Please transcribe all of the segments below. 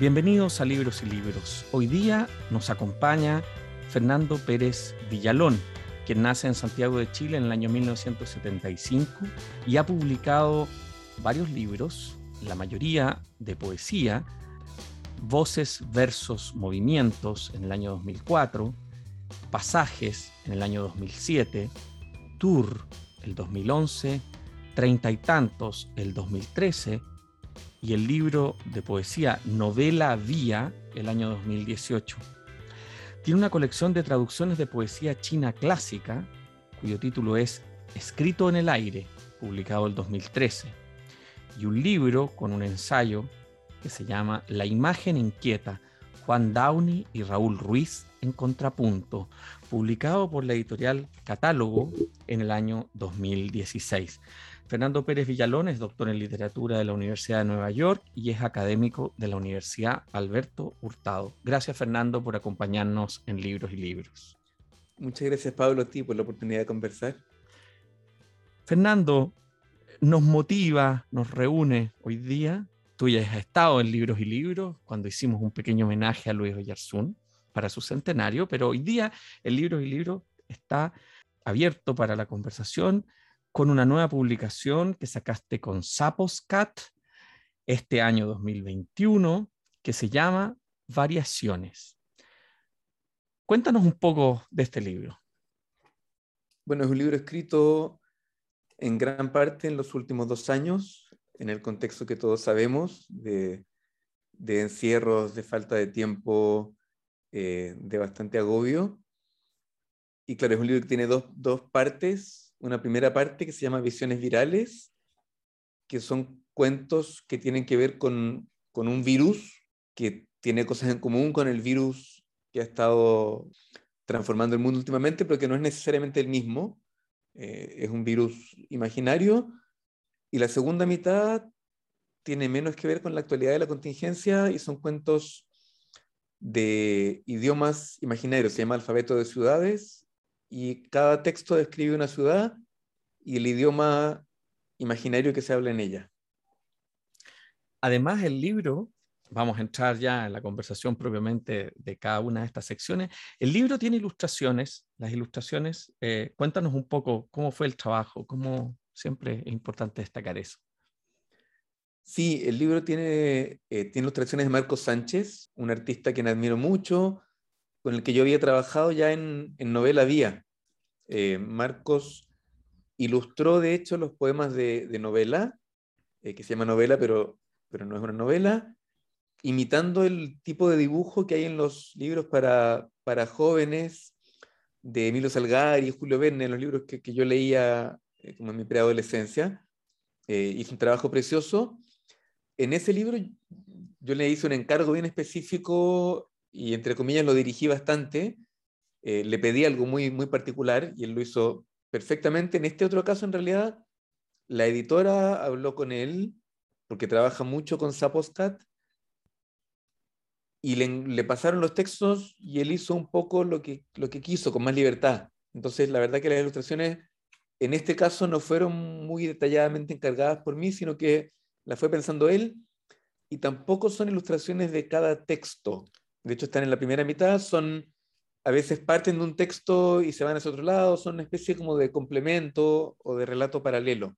Bienvenidos a Libros y Libros. Hoy día nos acompaña Fernando Pérez Villalón, quien nace en Santiago de Chile en el año 1975 y ha publicado varios libros, la mayoría de poesía, Voces, Versos, Movimientos en el año 2004, Pasajes en el año 2007, Tour el 2011, Treinta y tantos el 2013 y el libro de poesía Novela Vía el año 2018. Tiene una colección de traducciones de poesía china clásica, cuyo título es Escrito en el aire, publicado el 2013, y un libro con un ensayo que se llama La imagen inquieta, Juan Downey y Raúl Ruiz en contrapunto, publicado por la editorial Catálogo en el año 2016. Fernando Pérez Villalón es doctor en literatura de la Universidad de Nueva York y es académico de la Universidad Alberto Hurtado. Gracias Fernando por acompañarnos en Libros y Libros. Muchas gracias Pablo a ti por la oportunidad de conversar. Fernando, nos motiva, nos reúne hoy día. Tú ya has estado en Libros y Libros cuando hicimos un pequeño homenaje a Luis Oyarzún para su centenario, pero hoy día el Libros y Libros está abierto para la conversación con una nueva publicación que sacaste con Sapos Cat este año 2021, que se llama Variaciones. Cuéntanos un poco de este libro. Bueno, es un libro escrito en gran parte en los últimos dos años, en el contexto que todos sabemos de, encierros, de falta de tiempo, eh, de bastante agobio. Y claro, es un libro que tiene dos, dos partes una primera parte que se llama Visiones Virales, que son cuentos que tienen que ver con, un virus que tiene cosas en común con el virus que ha estado transformando el mundo últimamente, pero que no es necesariamente el mismo. Eh, es un virus imaginario. Y la segunda mitad tiene menos que ver con la actualidad de la contingencia y son cuentos de idiomas imaginarios. Se llama Alfabeto de Ciudades y cada texto describe una ciudad y el idioma imaginario que se habla en ella. Además, el libro, vamos a entrar ya en la conversación propiamente de cada una de estas secciones, el libro tiene ilustraciones, las ilustraciones, eh, cuéntanos un poco cómo fue el trabajo, cómo siempre es importante destacar eso. Sí, el libro tiene, eh, tiene ilustraciones de Marcos Sánchez, un artista que admiro mucho, con el que yo había trabajado ya en, novela Vía. Eh, Marcos ilustró, de hecho, los poemas de, novela, eh, que se llama novela, pero, pero no es una novela, imitando el tipo de dibujo que hay en los libros para, para jóvenes de Emilio Salgari y Julio Verne, los libros que, yo leía eh, como en mi preadolescencia. hizo un trabajo precioso. En ese libro yo le hice un encargo bien específico y entre comillas lo dirigí bastante, eh, le pedí algo muy, muy particular y él lo hizo perfectamente. En este otro caso, en realidad, la editora habló con él, porque trabaja mucho con Saposcat, y le, pasaron los textos y él hizo un poco lo que, lo que quiso, con más libertad. Entonces, la verdad que las ilustraciones en este caso no fueron muy detalladamente encargadas por mí, sino que las fue pensando él, y tampoco son ilustraciones de cada texto de hecho están en la primera mitad, son a veces parten de un texto y se van hacia otro lado, son una especie como de complemento o de relato paralelo.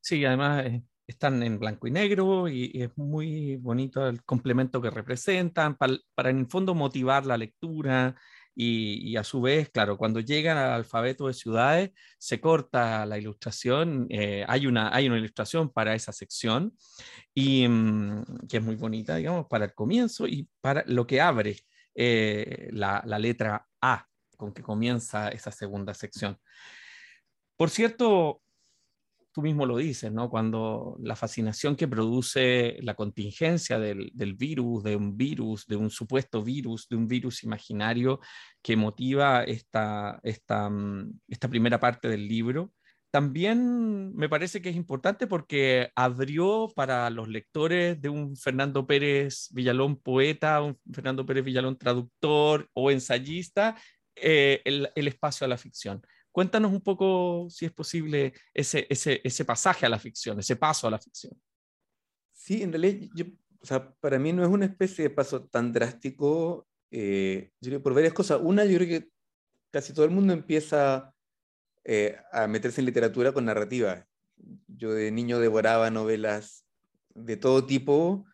Sí, además eh, están en blanco y negro y, es muy bonito el complemento que representan para, para en el fondo motivar la lectura y, a su vez, claro, cuando llegan al alfabeto de ciudades, se corta la ilustración, eh, hay, una, hay una ilustración para esa sección, y mm, que es muy bonita, digamos, para el comienzo y para lo que abre eh, la, la letra A, con que comienza esa segunda sección. Por cierto, tú mismo lo dices, ¿no? Cuando la fascinación que produce la contingencia del, virus, de un virus, de un supuesto virus, de un virus imaginario que motiva esta, mm, esta primera parte del libro, también me parece que es importante porque abrió para los lectores de un Fernando Pérez Villalón poeta, un Fernando Pérez Villalón traductor o ensayista, eh, el espacio a la ficción. Cuéntanos un poco, si es posible, ese, ese, ese pasaje a la ficción, ese paso a la ficción. Sí, en realidad yo o sea, para mí no es una especie de paso tan drástico, eh, yo creo por varias cosas. Una, yo creo que casi todo el mundo empieza eh, a meterse en literatura con narrativa. Yo de niño devoraba novelas de todo tipo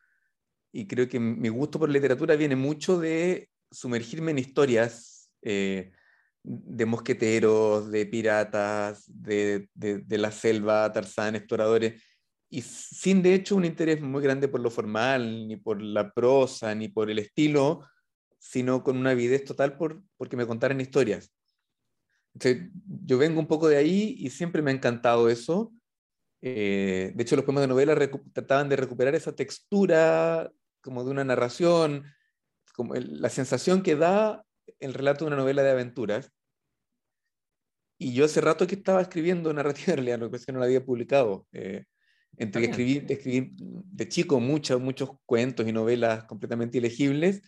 y creo que mi gusto por literatura viene mucho de sumergirme en historias eh, de mosqueteros, de piratas, de, de, la selva, Tarzán, exploradores, y sin de hecho un interés muy grande por lo formal, ni por la prosa, ni por el estilo, sino con una avidez total por porque me contaran historias. yo vengo un poco de ahí y siempre me ha encantado eso. Eh, de hecho, los poemas de novela trataban de recuperar esa textura como de una narración, como la sensación que da el relato de una novela de aventuras. Y yo hace rato que estaba escribiendo narrativa en realidad, lo que es que no la había publicado. Eh, entre que escribí, escribí, de chico muchos, muchos cuentos y novelas completamente ilegibles,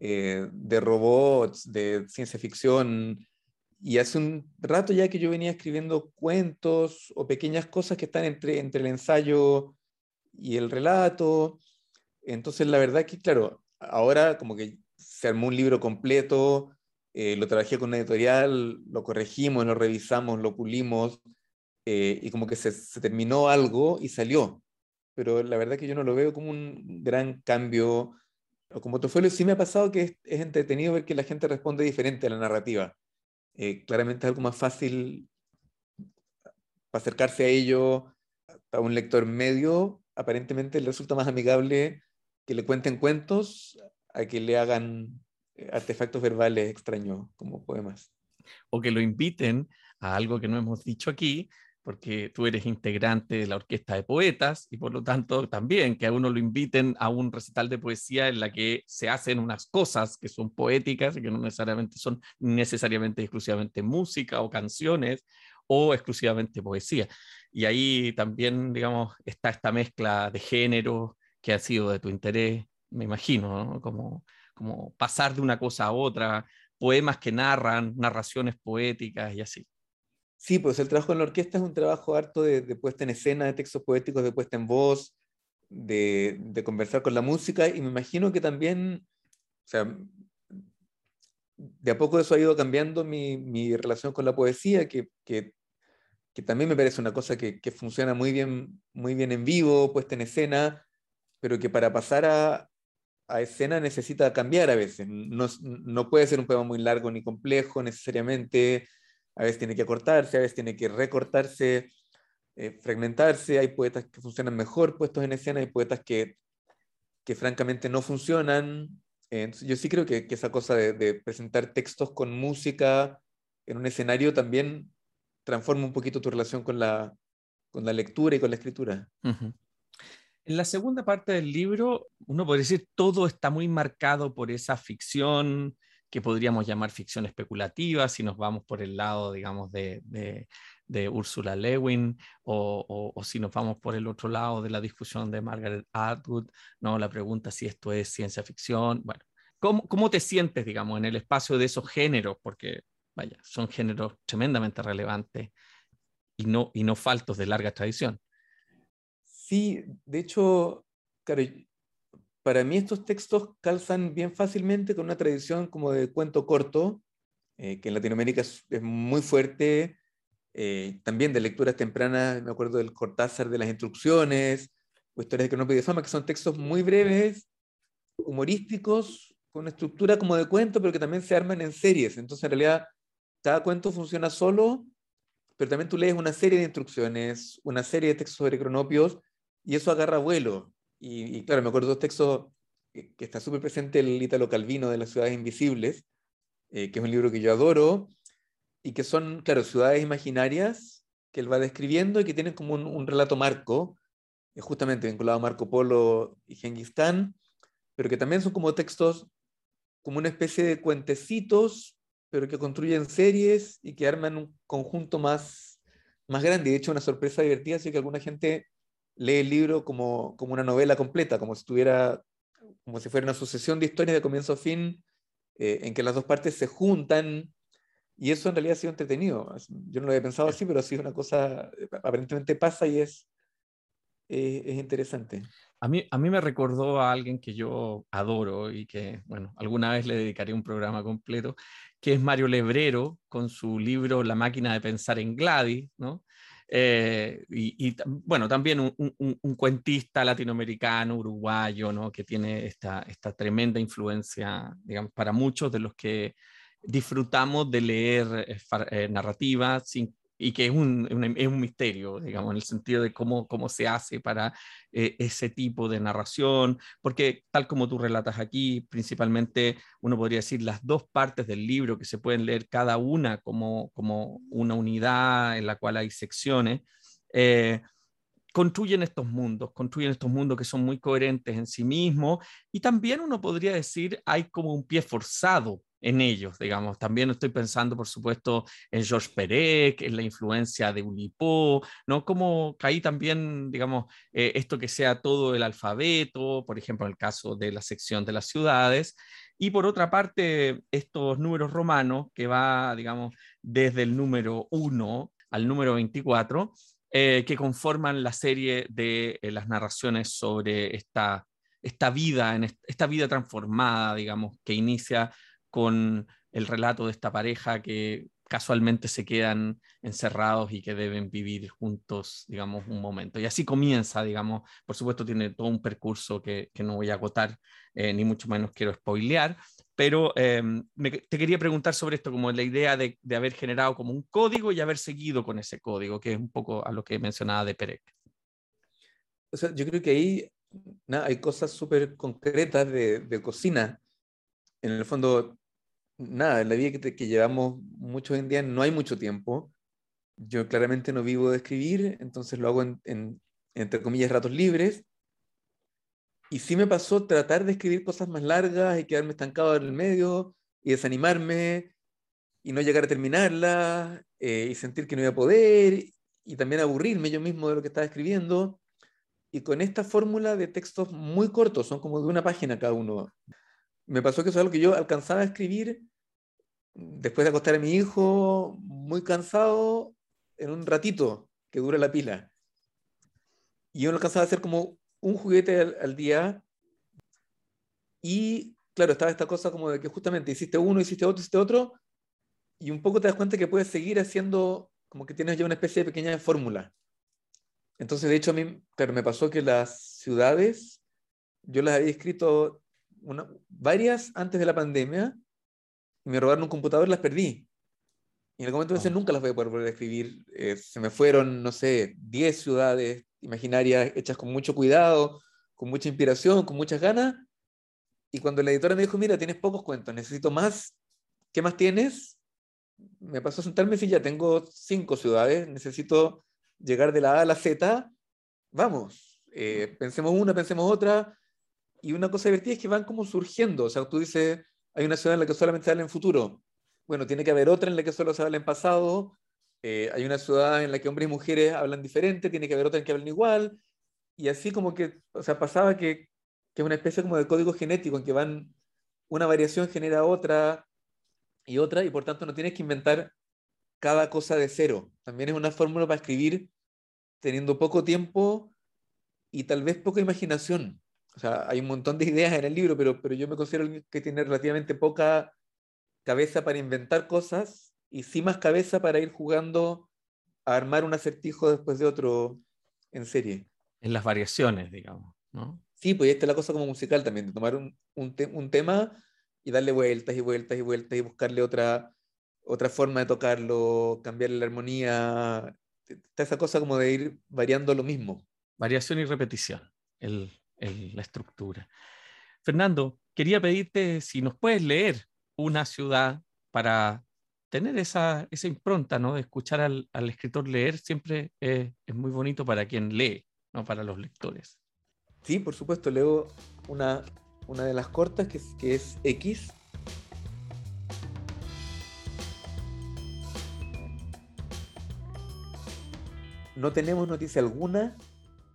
eh, de robots, de ciencia ficción, y hace un rato ya que yo venía escribiendo cuentos o pequeñas cosas que están entre, entre el ensayo y el relato. Entonces, la verdad que, claro, ahora como que se armó un libro completo, eh, lo trabajé con una editorial, lo corregimos, lo revisamos, lo pulimos, eh, y como que se, se, terminó algo y salió. Pero la verdad que yo no lo veo como un gran cambio. O como folio sí me ha pasado que es, es, entretenido ver que la gente responde diferente a la narrativa. Eh, claramente es algo más fácil para acercarse a ello. A un lector medio, aparentemente le resulta más amigable que le cuenten cuentos a que le hagan eh, artefactos verbales extraños como poemas. O que lo inviten a algo que no hemos dicho aquí, porque tú eres integrante de la orquesta de poetas y por lo tanto también que a uno lo inviten a un recital de poesía en la que se hacen unas cosas que son poéticas y que no necesariamente son necesariamente exclusivamente música o canciones o exclusivamente poesía. Y ahí también, digamos, está esta mezcla de género que ha sido de tu interés, me imagino, como, como pasar de una cosa a otra, poemas que narran, narraciones poéticas y así. Sí, pues el trabajo en la orquesta es un trabajo harto de, puesta en escena, de textos poéticos, de puesta en voz, de, de, conversar con la música y me imagino que también, o sea, de a poco eso ha ido cambiando mi, mi relación con la poesía, que, que, que, también me parece una cosa que, que, funciona muy bien, muy bien en vivo, puesta en escena, pero que para pasar a, a escena necesita cambiar a veces. No, no puede ser un poema muy largo ni complejo necesariamente a veces tiene que acortarse, a veces tiene que recortarse, eh, fragmentarse, hay poetas que funcionan mejor puestos en escena, hay poetas que, que francamente no funcionan. yo sí creo que esa cosa de, presentar textos con música en un escenario también transforma un poquito tu relación con la, con la lectura y con la escritura. En la segunda parte del libro, uno podría decir, todo está muy marcado por esa ficción, que podríamos llamar ficción especulativa, si nos vamos por el lado, digamos, de, de, Ursula Lewin, o, o, si nos vamos por el otro lado de la discusión de Margaret Atwood, ¿no? la pregunta si esto es ciencia ficción. Bueno, ¿cómo, cómo te sientes, digamos, en el espacio de esos géneros? Porque, vaya, son géneros tremendamente relevantes y no, y no faltos de larga tradición. Sí, de hecho, para mí estos textos calzan bien fácilmente con una tradición como de cuento corto, eh, que en Latinoamérica es, muy fuerte, eh, también de lecturas tempranas, me acuerdo del Cortázar de las instrucciones, o historias de Cronopios de Fama, que son textos muy breves, humorísticos, con una estructura como de cuento, pero que también se arman en series. Entonces, en realidad, cada cuento funciona solo, pero también tú lees una serie de instrucciones, una serie de textos sobre cronopios, y eso agarra vuelo. Y, claro, me acuerdo de dos textos que, está súper presente el Ítalo Calvino de las ciudades invisibles, eh, que es un libro que yo adoro, y que son, claro, ciudades imaginarias que él va describiendo y que tienen como un, relato marco, eh, justamente vinculado a Marco Polo y Genghis Khan, pero que también son como textos, como una especie de cuentecitos, pero que construyen series y que arman un conjunto más, más grande. De hecho, una sorpresa divertida es que alguna gente lee el libro como, como una novela completa, como si, estuviera, como si fuera una sucesión de historias de comienzo a fin, eh, en que las dos partes se juntan, y eso en realidad ha sido entretenido. Yo no lo había pensado así, pero ha sido una cosa, aparentemente pasa y es, es interesante. A mí, a mí me recordó a alguien que yo adoro y que, bueno, alguna vez le dedicaré un programa completo, que es Mario Lebrero, con su libro La máquina de pensar en Gladys, ¿no? Eh, y, bueno, también un, cuentista latinoamericano, uruguayo, ¿no? que tiene esta, esta tremenda influencia, digamos, para muchos de los que disfrutamos de leer eh, eh, narrativas sin y que es un, es un, misterio, digamos, en el sentido de cómo, cómo se hace para eh, ese tipo de narración, porque tal como tú relatas aquí, principalmente uno podría decir las dos partes del libro que se pueden leer cada una como, como una unidad en la cual hay secciones. Eh, construyen estos mundos, construyen estos mundos que son muy coherentes en sí mismos y también uno podría decir hay como un pie forzado en ellos, digamos. También estoy pensando, por supuesto, en George Perec, en la influencia de Ulipo, ¿no? Como caí también, digamos, eh, esto que sea todo el alfabeto, por ejemplo, en el caso de la sección de las ciudades. Y por otra parte, estos números romanos, que va, digamos, desde el número 1 al número 24, eh, que conforman la serie de eh, las narraciones sobre esta, esta vida, en esta vida transformada, digamos, que inicia con el relato de esta pareja que casualmente se quedan encerrados y que deben vivir juntos, digamos, un momento. Y así comienza, digamos, por supuesto tiene todo un percurso que, no voy a agotar, eh, ni mucho menos quiero spoilear, pero em, te quería preguntar sobre esto, como la idea de, haber generado como un código y haber seguido con ese código, que es un poco a lo que mencionaba de Perec. O sea, yo creo que ahí hay cosas súper concretas de, de cocina. En el fondo, nada, en la vida que, llevamos mucho hoy en día no hay mucho tiempo. Yo claramente no vivo de escribir, entonces lo hago en, entre comillas, ratos libres. Y sí me pasó tratar de escribir cosas más largas y quedarme estancado en el medio y desanimarme y no llegar a terminarla eh, y sentir que no iba a poder y también aburrirme yo mismo de lo que estaba escribiendo. Y con esta fórmula de textos muy cortos, son como de una página cada uno, me pasó que eso es algo que yo alcanzaba a escribir después de acostar a mi hijo, muy cansado, en un ratito que dura la pila. Y yo lo alcanzaba a hacer como un juguete al, día. Y claro, estaba esta cosa como de que justamente hiciste uno, hiciste otro, hiciste otro, y un poco te das cuenta que puedes seguir haciendo, como que tienes ya una especie de pequeña fórmula. Entonces, de hecho, a mí, claro, me pasó que las ciudades, yo las había escrito varias antes de la pandemia, me robaron un computador y las perdí. Y en el momento de oh. nunca las voy a poder volver a escribir. Eh, se me fueron, no sé, 10 ciudades imaginarias hechas con mucho cuidado, con mucha inspiración, con muchas ganas. Y cuando la editora me dijo, mira, tienes pocos cuentos, necesito más, ¿qué más tienes? Me pasó a sentarme y ya tengo cinco ciudades, necesito llegar de la A a la Z. Vamos, eh, pensemos una, pensemos otra, y una cosa divertida es que van como surgiendo. O sea, tú dices, hay una ciudad en la que solamente se habla en futuro. Bueno, tiene que haber otra en la que solo se habla en pasado. Eh, hay una ciudad en la que hombres y mujeres hablan diferente, tiene que haber otra en que hablan igual. Y así como que, o sea, pasaba que, que es una especie como de código genético en que van, una variación genera otra y otra, y por tanto no tienes que inventar cada cosa de cero. También es una fórmula para escribir teniendo poco tiempo y tal vez poca imaginación. O sea, hay un montón de ideas en el libro, pero, pero yo me considero que tiene relativamente poca cabeza para inventar cosas y sí más cabeza para ir jugando a armar un acertijo después de otro en serie. En las variaciones, digamos, ¿no? Sí, pues esta es la cosa como musical también, de tomar un, un, un tema y darle vueltas y vueltas y vueltas y buscarle otra, otra forma de tocarlo, cambiarle la armonía. Está esa cosa como de ir variando lo mismo. Variación y repetición. El, la estructura. Fernando, quería pedirte si nos puedes leer una ciudad para tener esa, esa impronta, ¿no? De escuchar al, escritor leer siempre es, muy bonito para quien lee, ¿no? Para los lectores. Sí, por supuesto, leo una, una de las cortas que es, que es X. No tenemos noticia alguna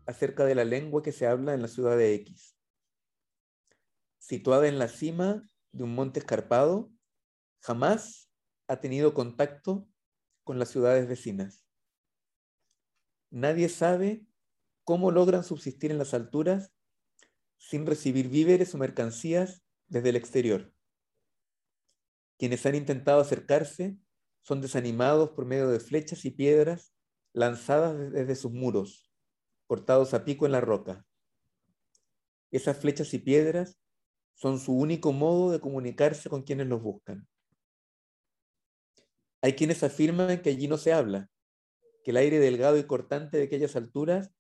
acerca de la lengua que se habla en la ciudad de X. Situada en la cima de un monte escarpado, jamás ha tenido contacto con las ciudades vecinas. Nadie sabe cómo logran subsistir en las alturas sin recibir víveres o mercancías desde el exterior. Quienes han intentado acercarse son desanimados por medio de flechas y piedras lanzadas desde sus muros, cortados a pico en la roca. Esas flechas y piedras son su único modo de comunicarse con quienes los buscan. Hay quienes afirman que allí no se habla, que el aire delgado y cortante de aquellas alturas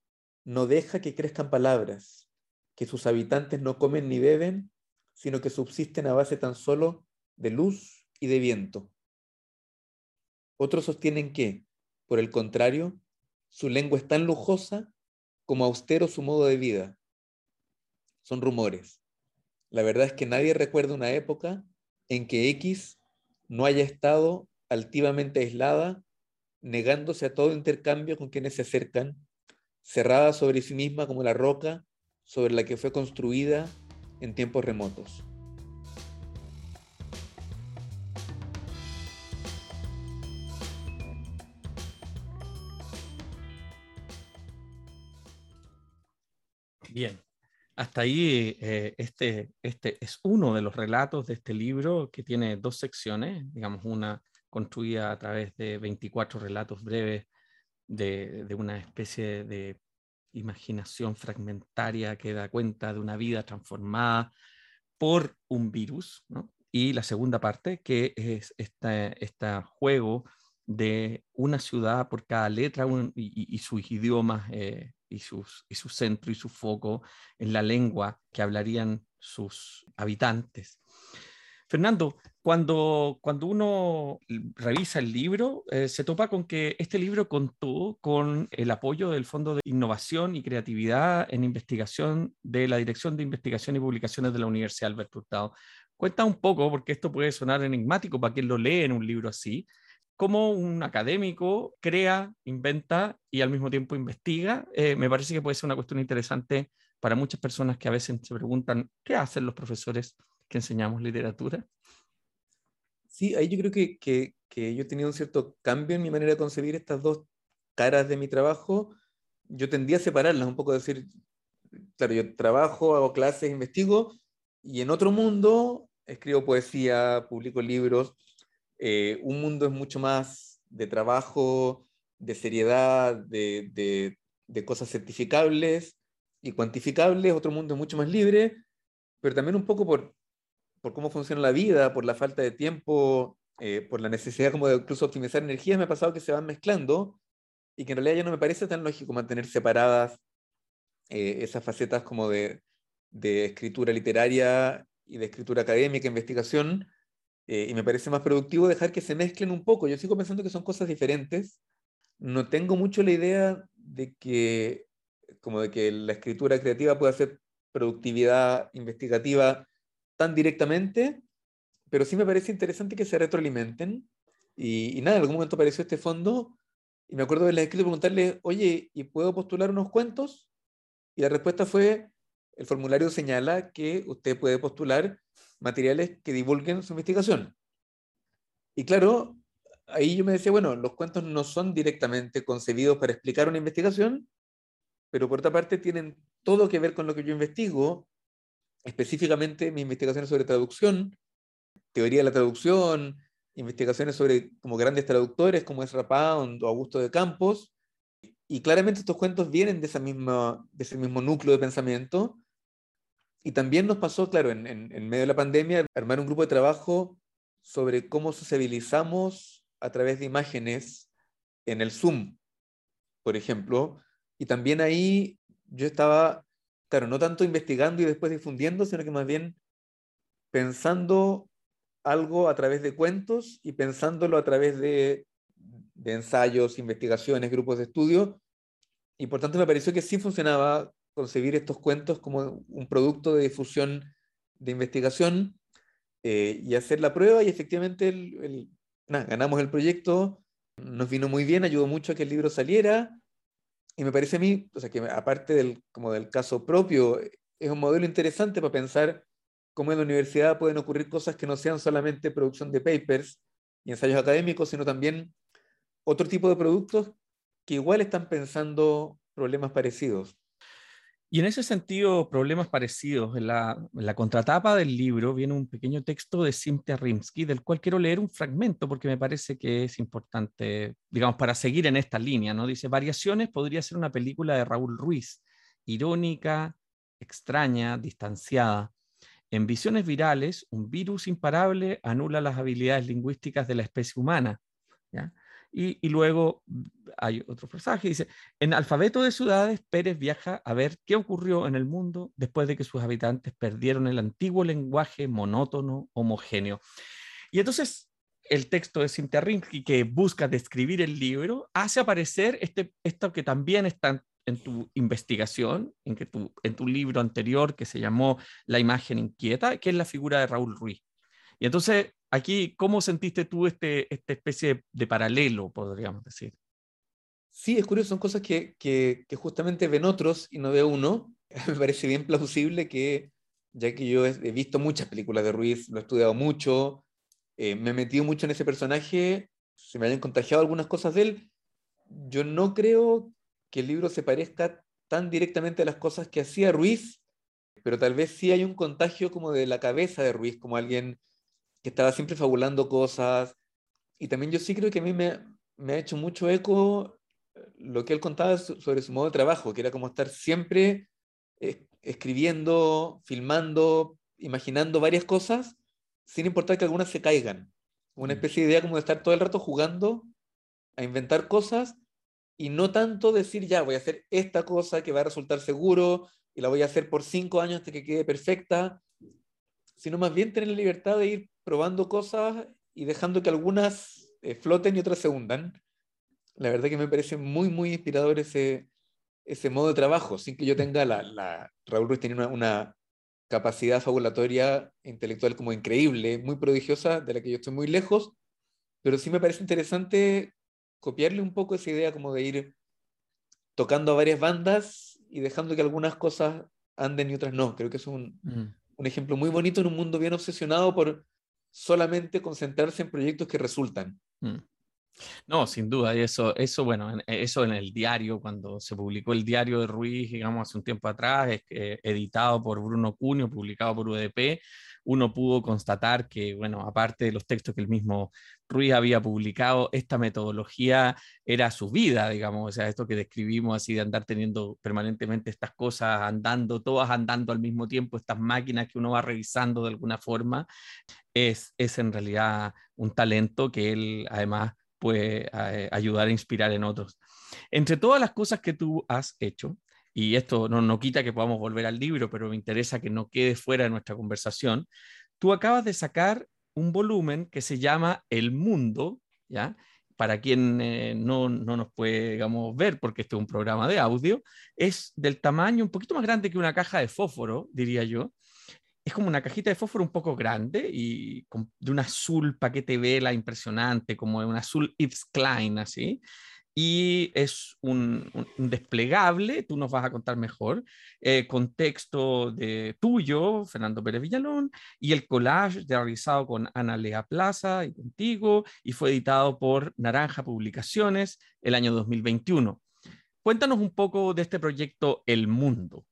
no deja que crezcan palabras, que sus habitantes no comen ni beben, sino que subsisten a base tan solo de luz y de viento. Otros sostienen que, por el contrario, su lengua es tan lujosa como austero su modo de vida. Son rumores. La verdad es que nadie recuerda una época en que X no haya estado altivamente aislada, negándose a todo intercambio con quienes se acercan, cerrada sobre sí misma como la roca sobre la que fue construida en tiempos remotos. Bien, hasta ahí eh, este, este es uno de los relatos de este libro que tiene dos secciones, digamos una construida a través de 24 relatos breves de, de una especie de imaginación fragmentaria que da cuenta de una vida transformada por un virus, y la segunda parte, que es este, este juego de una ciudad por cada letra y, sus idiomas eh, y, sus, y su centro y su foco en la lengua que hablarían sus habitantes. Fernando, cuando, cuando uno revisa el libro, eh, se topa con que este libro contó con el apoyo del Fondo de Innovación y Creatividad en Investigación de la Dirección de Investigación y Publicaciones de la Universidad Albert Hurtado. Cuenta un poco, porque esto puede sonar enigmático para quien lo lee en un libro así, cómo un académico crea, inventa y al mismo tiempo investiga. Eh, me parece que puede ser una cuestión interesante para muchas personas que a veces se preguntan, ¿qué hacen los profesores que enseñamos literatura? Sí, ahí yo creo que, que, yo he tenido un cierto cambio en mi manera de concebir estas dos caras de mi trabajo. Yo tendía a separarlas, un poco decir, claro, yo trabajo, hago clases, investigo, y en otro mundo escribo poesía, publico libros. Eh, un mundo es mucho más de trabajo, de seriedad, de, de, de cosas certificables y cuantificables, otro mundo es mucho más libre, pero también un poco por, por cómo funciona la vida, por la falta de tiempo, eh, por la necesidad como de incluso optimizar energías, me ha pasado que se van mezclando y que en realidad ya no me parece tan lógico mantener separadas eh, esas facetas como de, de, escritura literaria y de escritura académica, investigación, eh, y me parece más productivo dejar que se mezclen un poco. Yo sigo pensando que son cosas diferentes. No tengo mucho la idea de que, como de que la escritura creativa pueda ser productividad investigativa tan directamente, pero sí me parece interesante que se retroalimenten. Y, nada, en algún momento apareció este fondo y me acuerdo de la escrito preguntarle, oye, ¿y puedo postular unos cuentos? Y la respuesta fue, el formulario señala que usted puede postular materiales que divulguen su investigación. Y claro, ahí yo me decía, bueno, los cuentos no son directamente concebidos para explicar una investigación, pero por otra parte tienen todo que ver con lo que yo investigo específicamente mis investigaciones sobre traducción, teoría de la traducción, investigaciones sobre como grandes traductores como Ezra Pound o Augusto de Campos, y claramente estos cuentos vienen de, esa misma, de ese mismo núcleo de pensamiento. Y también nos pasó, claro, en, medio de la pandemia, armar un grupo de trabajo sobre cómo sociabilizamos a través de imágenes en el Zoom, por ejemplo. Y también ahí yo estaba claro, no tanto investigando y después difundiendo, sino que más bien pensando algo a través de cuentos y pensándolo a través de, ensayos, investigaciones, grupos de estudio. Y por tanto me pareció que sí funcionaba concebir estos cuentos como un producto de difusión de investigación eh, y hacer la prueba y efectivamente ganamos el proyecto, nos vino muy bien, ayudó mucho a que el libro saliera y me parece a mí, que aparte del, como del caso propio, es un modelo interesante para pensar cómo en la universidad pueden ocurrir cosas que no sean solamente producción de papers y ensayos académicos, sino también otro tipo de productos que igual están pensando problemas parecidos. Y en ese sentido, problemas parecidos. En la, contratapa del libro viene un pequeño texto de Cynthia Rimsky, del cual quiero leer un fragmento porque me parece que es importante, digamos, para seguir en esta línea. ¿no? Dice, Variaciones podría ser una película de Raúl Ruiz, irónica, extraña, distanciada. En visiones virales, un virus imparable anula las habilidades lingüísticas de la especie humana. ¿ya? Y, luego hay otro pasaje, dice, en Alfabeto de Ciudades, Pérez viaja a ver qué ocurrió en el mundo después de que sus habitantes perdieron el antiguo lenguaje monótono, homogéneo. Y entonces el texto de Cintia Rimsky que busca describir el libro hace aparecer este, esto que también está en tu investigación, en, que tu, en tu libro anterior que se llamó La imagen inquieta, que es la figura de Raúl Ruiz. Y entonces aquí, ¿cómo sentiste tú este, esta especie de, paralelo, podríamos decir? Sí, es curioso, son cosas que, que, justamente ven otros y no ve uno. Me parece bien plausible que, ya que yo he, visto muchas películas de Ruiz, lo he estudiado mucho, eh, me he metido mucho en ese personaje, se me hayan contagiado algunas cosas de él. Yo no creo que el libro se parezca tan directamente a las cosas que hacía Ruiz, pero tal vez sí hay un contagio como de la cabeza de Ruiz, como alguien que estaba siempre fabulando cosas. Y también yo sí creo que a mí me, me ha hecho mucho eco lo que él contaba sobre su modo de trabajo, que era como estar siempre escribiendo, filmando, imaginando varias cosas, sin importar que algunas se caigan. Una mm. especie de idea como de estar todo el rato jugando a inventar cosas y no tanto decir, ya, voy a hacer esta cosa que va a resultar seguro y la voy a hacer por cinco años hasta que quede perfecta, sino más bien tener la libertad de ir probando cosas y dejando que algunas eh, floten y otras se hundan. La verdad que me parece muy, muy inspirador ese, ese modo de trabajo, sin que yo tenga la... la Raúl Ruiz tiene una, una capacidad fabulatoria intelectual como increíble, muy prodigiosa, de la que yo estoy muy lejos, pero sí me parece interesante copiarle un poco esa idea como de ir tocando a varias bandas y dejando que algunas cosas anden y otras no. Creo que es un, mm. un ejemplo muy bonito en un mundo bien obsesionado por solamente concentrarse en proyectos que resultan. Mm. No, sin duda, y eso, eso, bueno, eso en el diario, cuando se publicó el diario de Ruiz, digamos, hace un tiempo atrás, editado por Bruno Cunio, publicado por UDP, uno pudo constatar que, bueno, aparte de los textos que el mismo Ruiz había publicado, esta metodología era su vida, digamos, o sea, esto que describimos así de andar teniendo permanentemente estas cosas andando, todas andando al mismo tiempo, estas máquinas que uno va revisando de alguna forma, es, es en realidad un talento que él además puede eh, ayudar a inspirar en otros. Entre todas las cosas que tú has hecho, y esto no, no quita que podamos volver al libro, pero me interesa que no quede fuera de nuestra conversación, tú acabas de sacar un volumen que se llama El Mundo, ¿ya? Para quien eh, no, no, nos puede, digamos, ver, porque este es un programa de audio, es del tamaño un poquito más grande que una caja de fósforo, diría yo, es como una cajita de fósforo un poco grande y de un azul paquete vela impresionante, como un azul Yves Klein, así. Y es un, desplegable, tú nos vas a contar mejor, eh, contexto de tuyo, Fernando Pérez Villalón, y el collage realizado con Ana Lea Plaza y contigo, y fue editado por Naranja Publicaciones el año 2021. Cuéntanos un poco de este proyecto El Mundo.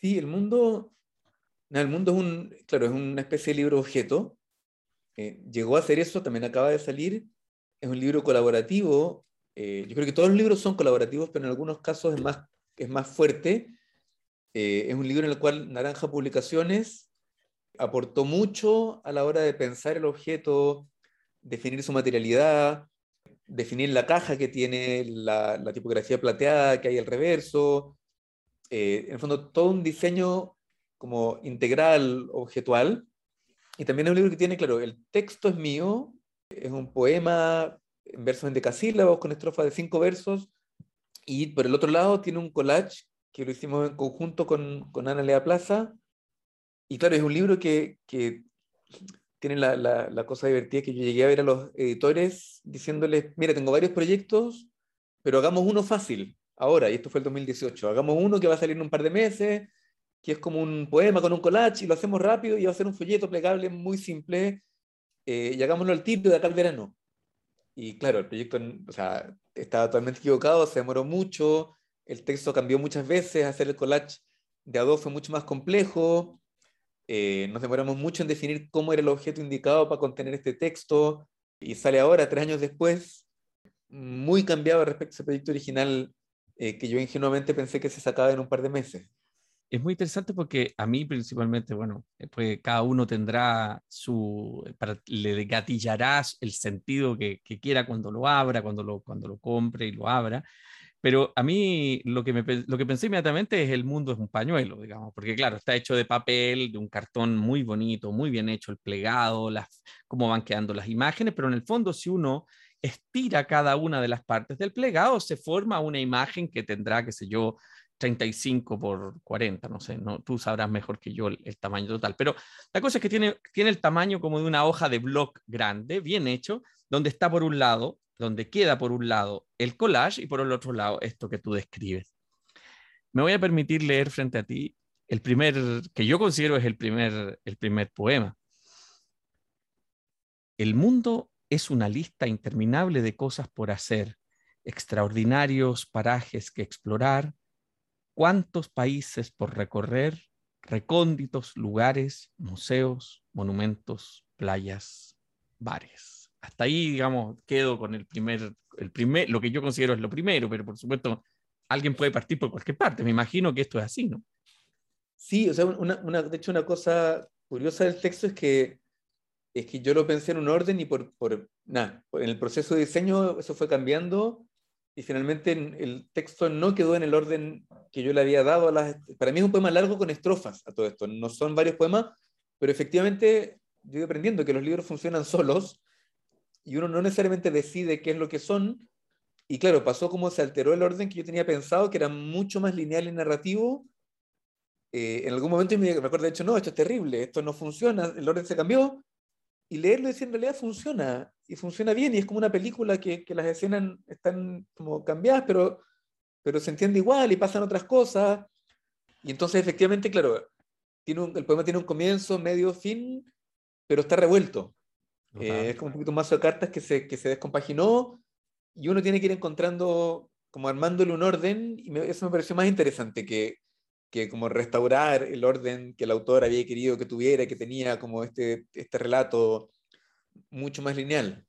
Sí, El Mundo el mundo es un, claro, es una especie de libro objeto. Eh, llegó a hacer eso, también acaba de salir. Es un libro colaborativo. Eh, yo creo que todos los libros son colaborativos, pero en algunos casos es más, es más fuerte. Eh, es un libro en el cual Naranja Publicaciones aportó mucho a la hora de pensar el objeto, definir su materialidad, definir la caja que tiene, la, la tipografía plateada que hay al reverso. en el fondo, todo un diseño como integral, objetual. Y también es un libro que tiene, claro, el texto es mío, es un poema versos en decasílabos, con estrofa de cinco versos, y por el otro lado tiene un collage que lo hicimos en conjunto con, con Ana Lea Plaza. Y claro, es un libro que, que tiene la, la, la, cosa divertida que yo llegué a ver a los editores diciéndoles, mira, tengo varios proyectos, pero hagamos uno fácil, ahora, y esto fue el 2018, hagamos uno que va a salir en un par de meses, que es como un poema con un collage y lo hacemos rápido y va a ser un folleto plegable muy simple eh, y hagámoslo al tiro de acá al verano. Y claro, el proyecto o sea, estaba totalmente equivocado, se demoró mucho, el texto cambió muchas veces, hacer el collage de a dos fue mucho más complejo, eh, nos demoramos mucho en definir cómo era el objeto indicado para contener este texto, y sale ahora, tres años después, muy cambiado respecto a ese proyecto original eh, que yo ingenuamente pensé que se sacaba en un par de meses. Es muy interesante porque a mí principalmente, bueno, pues cada uno tendrá su, para, le gatillarás el sentido que, que, quiera cuando lo abra, cuando lo, cuando lo compre y lo abra. Pero a mí lo que, me, lo que pensé inmediatamente es el mundo es un pañuelo, digamos, porque claro, está hecho de papel, de un cartón muy bonito, muy bien hecho el plegado, las, cómo van quedando las imágenes, pero en el fondo si uno estira cada una de las partes del plegado, se forma una imagen que tendrá, qué sé yo, 35 por 40, no sé, no, tú sabrás mejor que yo el, tamaño total, pero la cosa es que tiene, tiene el tamaño como de una hoja de blog grande, bien hecho, donde está por un lado donde queda por un lado el collage y por el otro lado esto que tú describes. Me voy a permitir leer frente a ti el primer, que yo considero es el primer, el primer poema. El mundo es una lista interminable de cosas por hacer, extraordinarios parajes que explorar, cuántos países por recorrer, recónditos lugares, museos, monumentos, playas, bares hasta ahí, digamos, quedo con el primer, el primer, lo que yo considero es lo primero, pero por supuesto, alguien puede partir por cualquier parte. Me imagino que esto es así, ¿no? Sí, o sea, una, una, de hecho, una cosa curiosa del texto es que, es que yo lo pensé en un orden y por, por nada, en el proceso de diseño eso fue cambiando y finalmente el texto no quedó en el orden que yo le había dado a las... Para mí es un poema largo con estrofas a todo esto, no son varios poemas, pero efectivamente yo he aprendiendo que los libros funcionan solos y uno no necesariamente decide qué es lo que son. Y claro, pasó como se alteró el orden que yo tenía pensado, que era mucho más lineal y narrativo. Eh, en algún momento me, me acuerdo, de hecho, no, esto es terrible, esto no funciona, el orden se cambió. Y leerlo y decir, en realidad funciona, y funciona bien, y es como una película que, que las escenas están como cambiadas, pero, pero se entiende igual y pasan otras cosas. Y entonces, efectivamente, claro, tiene un, el poema tiene un comienzo, medio, fin, pero está revuelto. Eh, es como un poquito un mazo de cartas que se, que se descompaginó y uno tiene que ir encontrando, como armándole un orden, y eso me pareció más interesante que, que como restaurar el orden que el autor había querido que tuviera, que tenía como este, este relato mucho más lineal.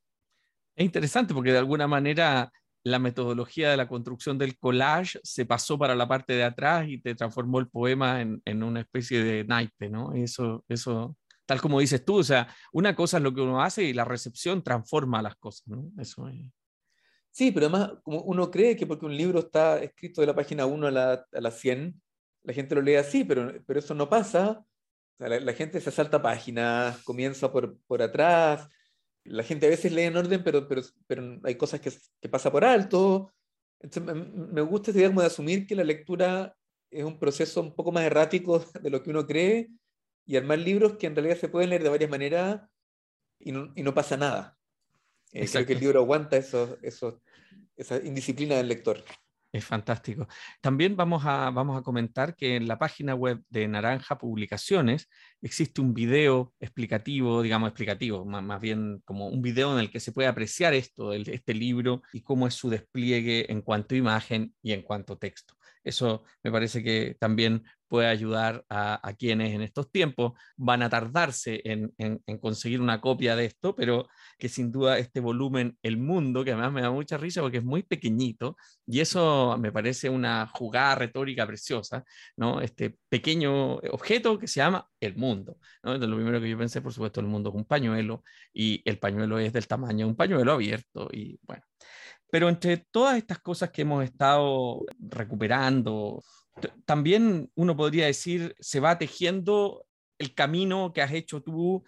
Es interesante porque de alguna manera la metodología de la construcción del collage se pasó para la parte de atrás y te transformó el poema en, en una especie de naipe, ¿no? Eso, eso tal como dices tú, o sea, una cosa es lo que uno hace y la recepción transforma las cosas, ¿no? Eso es. Sí, pero además, como uno cree que porque un libro está escrito de la página 1 a la, a la 100, la gente lo lee así, pero, pero eso no pasa. la, gente se salta páginas, comienza por, por atrás, la gente a veces lee en orden, pero, pero, pero hay cosas que, que pasa por alto. Entonces, me, me gusta esta idea de asumir que la lectura es un proceso un poco más errático de lo que uno cree y armar libros que en realidad se pueden leer de varias maneras y no, y no pasa nada. Eh, creo que el libro aguanta eso, eso, esa indisciplina del lector. Es fantástico. También vamos a, vamos a comentar que en la página web de Naranja Publicaciones existe un video explicativo, digamos explicativo, más, más bien como un video en el que se puede apreciar esto, el, este libro y cómo es su despliegue en cuanto a imagen y en cuanto a texto. Eso me parece que también puede ayudar a, quienes en estos tiempos van a tardarse en, conseguir una copia de esto, pero que sin duda este volumen, El Mundo, que además me da mucha risa porque es muy pequeñito, y eso me parece una jugada retórica preciosa, ¿no? Este pequeño objeto que se llama El Mundo. ¿no? lo primero que yo pensé, por supuesto, el mundo es un pañuelo, y el pañuelo es del tamaño de un pañuelo abierto, y bueno. Pero entre todas estas cosas que hemos estado recuperando, también uno podría decir, se va tejiendo el camino que has hecho tú,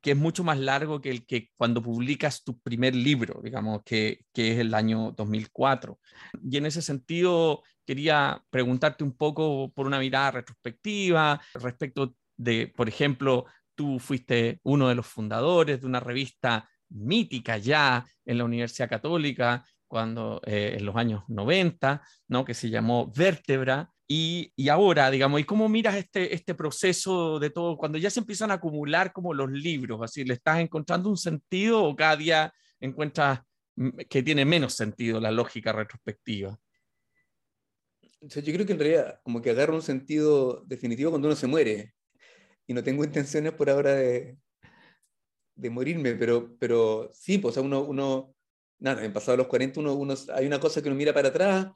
que es mucho más largo que el que cuando publicas tu primer libro, digamos, que, que es el año 2004. Y en ese sentido, quería preguntarte un poco por una mirada retrospectiva respecto de, por ejemplo, tú fuiste uno de los fundadores de una revista mítica ya en la Universidad Católica, cuando eh, en los años 90, ¿no? que se llamó Vértebra, y, y, ahora, digamos, ¿y cómo miras este, este proceso de todo? Cuando ya se empiezan a acumular como los libros, así, ¿le estás encontrando un sentido o cada día encuentras que tiene menos sentido la lógica retrospectiva? yo creo que en realidad como que agarra un sentido definitivo cuando uno se muere. Y no tengo intenciones por ahora de, de morirme, pero, pero sí, pues uno, uno, nada, en pasado los 40, uno, uno, hay una cosa que uno mira para atrás.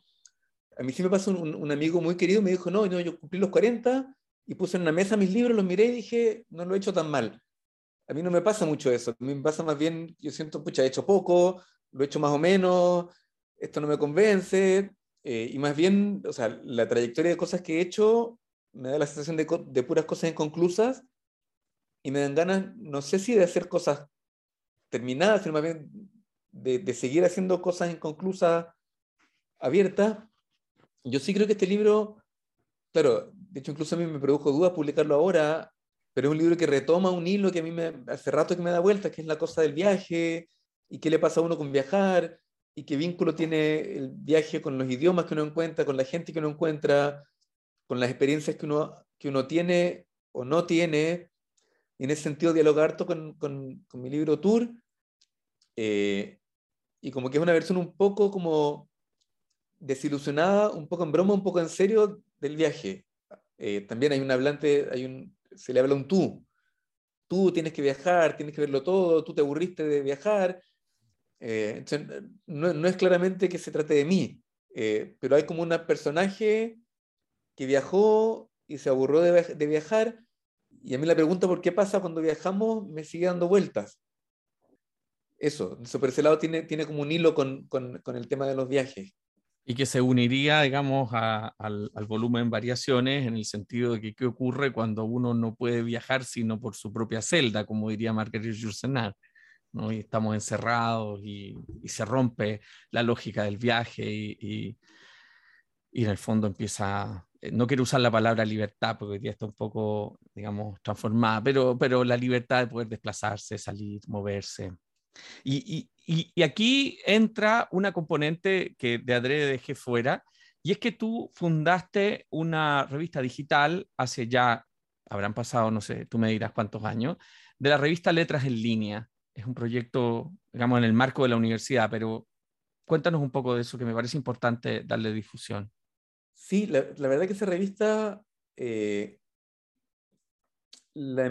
A mí sí me pasó un, amigo muy querido, me dijo, no, no, yo cumplí los 40 y puse en una mesa mis libros, los miré y dije, no lo he hecho tan mal. A mí no me pasa mucho eso, a mí me pasa más bien, yo siento, pucha, he hecho poco, lo he hecho más o menos, esto no me convence, eh, y más bien, o sea, la trayectoria de cosas que he hecho me da la sensación de, de puras cosas inconclusas y me dan ganas, no sé si de hacer cosas terminadas, sino más bien de, de seguir haciendo cosas inconclusas abiertas. Yo sí creo que este libro, claro, de hecho incluso a mí me produjo dudas publicarlo ahora, pero es un libro que retoma un hilo que a mí me, hace rato que me da vuelta, que es la cosa del viaje y qué le pasa a uno con viajar y qué vínculo tiene el viaje con los idiomas que uno encuentra, con la gente que uno encuentra, con las experiencias que uno, que uno tiene o no tiene. Y en ese sentido, dialogar harto con, con, con mi libro Tour. Eh, y como que es una versión un poco como desilusionada, un poco en broma, un poco en serio del viaje. Eh, también hay un hablante, hay un, se le habla un tú. Tú tienes que viajar, tienes que verlo todo, tú te aburriste de viajar, eh, no, es claramente que se trate de mí, eh, pero hay como un personaje que viajó y se aburrió de, viajar, y a mí la pregunta por qué pasa cuando viajamos me sigue dando vueltas. Eso, por ese lado tiene, tiene como un hilo con, con, con el tema de los viajes. Y que se uniría, digamos, al, al, volumen variaciones en el sentido de que qué ocurre cuando uno no puede viajar sino por su propia celda, como diría Marguerite Yourcenar. Y estamos encerrados y, se rompe la lógica del viaje y, en el fondo empieza, eh, no quiero usar la palabra libertad porque día está un poco, digamos, transformada, pero, pero la libertad de poder desplazarse, salir, moverse. Y, aquí entra una componente que de adrede dejé fuera, y es que tú fundaste una revista digital hace ya, habrán pasado, no sé, tú me dirás cuántos años, de la revista Letras en Línea es un proyecto, digamos, en el marco de la universidad, pero cuéntanos un poco de eso, que me parece importante darle difusión. Sí, la, verdad que esa revista eh, la,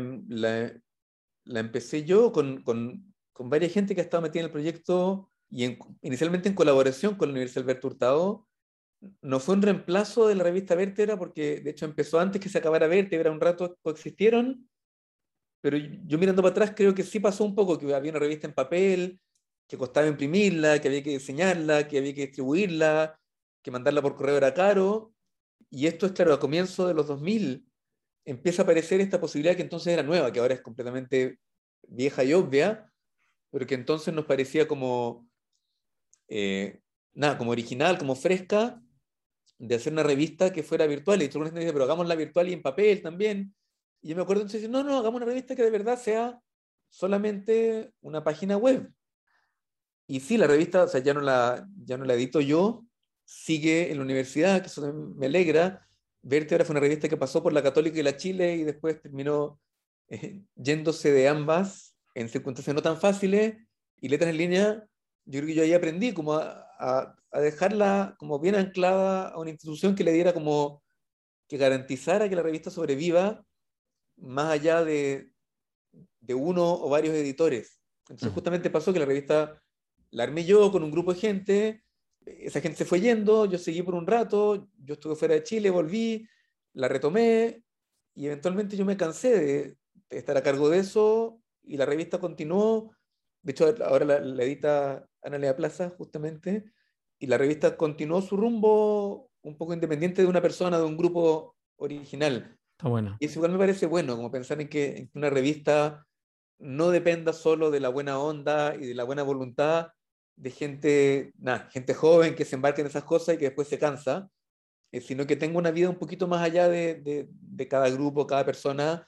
empecé yo con, con, varias gente que ha estado metida en el proyecto y inicialmente en colaboración con la Universidad Alberto Hurtado. No fue un reemplazo de la revista Vértebra, porque de hecho empezó antes que se acabara Vértebra, un rato coexistieron, pero yo mirando para atrás creo que sí pasó un poco, que había una revista en papel, que costaba imprimirla, que había que diseñarla, que había que distribuirla, que mandarla por correo era caro. Y esto es claro, a comienzo de los 2000 empieza a aparecer esta posibilidad que entonces era nueva, que ahora es completamente vieja y obvia, pero que entonces nos parecía como, eh, nada, como original, como fresca, de hacer una revista que fuera virtual. Y tú me dice, pero hagámosla virtual y en papel también. Y yo me acuerdo entonces, no, no, hagamos una revista que de verdad sea solamente una página web. Y sí, la revista, o sea, ya no la, ya no la edito yo, sigue en la universidad, que eso me alegra. Vértebra fue una revista que pasó por la Católica y la Chile y después terminó eh, yéndose de ambas en circunstancias no tan fáciles. Y letras en línea, yo creo que yo ahí aprendí como a, a, a dejarla como bien anclada a una institución que le diera como que garantizara que la revista sobreviva más allá de, de uno o varios editores. Entonces justamente pasó que la revista la armé yo con un grupo de gente, esa gente se fue yendo, yo seguí por un rato, yo estuve fuera de Chile, volví, la retomé y eventualmente yo me cansé de, estar a cargo de eso y la revista continuó. De hecho, ahora la, la edita Ana Lea Plaza, justamente, y la revista continuó su rumbo un poco independiente de una persona, de un grupo original. Está bueno. Y eso igual me parece bueno, como pensar en que, una revista no dependa solo de la buena onda y de la buena voluntad de gente, nada, gente joven que se embarca en esas cosas y que después se cansa, eh, sino que tenga una vida un poquito más allá de, de, de cada grupo, cada persona.